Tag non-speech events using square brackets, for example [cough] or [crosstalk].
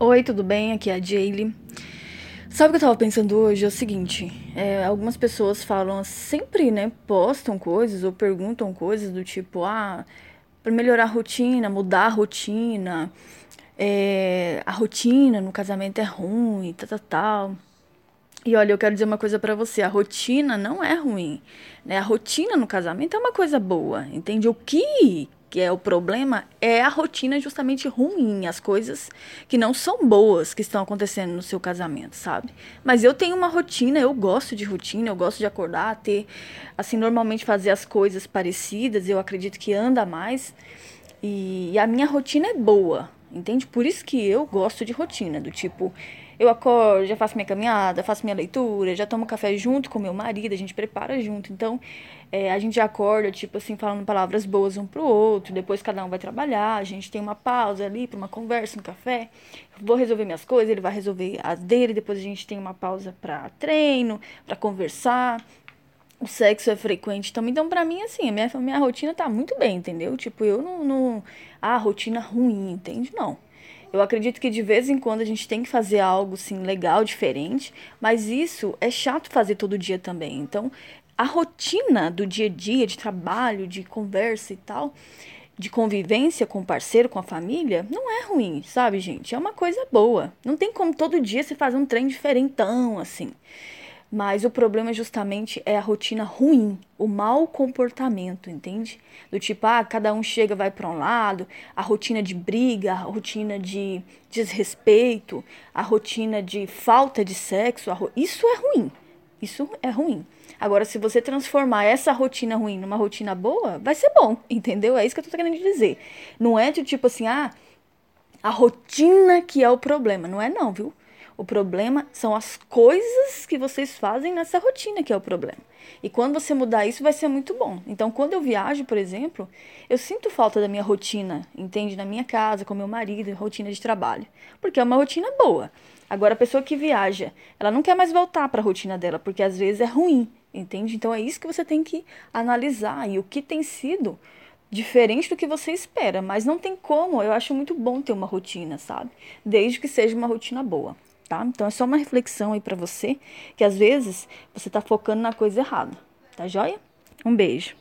Oi, tudo bem? Aqui é a Jaylee. Sabe o que eu tava pensando hoje? É o seguinte: é, algumas pessoas falam sempre, né? Postam coisas ou perguntam coisas do tipo, ah, para melhorar a rotina, mudar a rotina, é, a rotina no casamento é ruim, tal, tal, tal. E olha, eu quero dizer uma coisa para você: a rotina não é ruim. Né? A rotina no casamento é uma coisa boa, entende? O que que é o problema, é a rotina justamente ruim, as coisas que não são boas que estão acontecendo no seu casamento, sabe? Mas eu tenho uma rotina, eu gosto de rotina, eu gosto de acordar, ter, assim, normalmente fazer as coisas parecidas, eu acredito que anda mais. E, e a minha rotina é boa, entende? Por isso que eu gosto de rotina, do tipo, eu acordo, já faço minha caminhada, faço minha leitura, já tomo café junto com meu marido, a gente prepara junto. Então, é, a gente acorda, tipo assim, falando palavras boas um pro outro, depois cada um vai trabalhar, a gente tem uma pausa ali para uma conversa, um café. vou resolver minhas coisas, ele vai resolver as dele, depois a gente tem uma pausa para treino, para conversar. O sexo é frequente também. Então, pra mim, assim, a minha, minha rotina tá muito bem, entendeu? Tipo, eu não. não ah, rotina ruim, entende? Não. Eu acredito que de vez em quando a gente tem que fazer algo assim legal, diferente, mas isso é chato fazer todo dia também. Então, a rotina do dia a dia, de trabalho, de conversa e tal, de convivência com o parceiro, com a família, não é ruim, sabe, gente? É uma coisa boa. Não tem como todo dia você fazer um trem diferentão assim. Mas o problema justamente é a rotina ruim, o mau comportamento, entende? Do tipo, ah, cada um chega, vai para um lado, a rotina de briga, a rotina de desrespeito, a rotina de falta de sexo, isso é ruim. Isso é ruim. Agora, se você transformar essa rotina ruim numa rotina boa, vai ser bom, [laughs] entendeu? É isso que eu tô querendo dizer. Não é de tipo assim, ah, a rotina que é o problema. Não é não, viu? O problema são as coisas que vocês fazem nessa rotina que é o problema. E quando você mudar isso, vai ser muito bom. Então, quando eu viajo, por exemplo, eu sinto falta da minha rotina, entende? Na minha casa, com meu marido, rotina de trabalho. Porque é uma rotina boa. Agora, a pessoa que viaja, ela não quer mais voltar para a rotina dela, porque às vezes é ruim, entende? Então, é isso que você tem que analisar. E o que tem sido diferente do que você espera. Mas não tem como. Eu acho muito bom ter uma rotina, sabe? Desde que seja uma rotina boa tá? Então é só uma reflexão aí para você, que às vezes você tá focando na coisa errada, tá joia? Um beijo.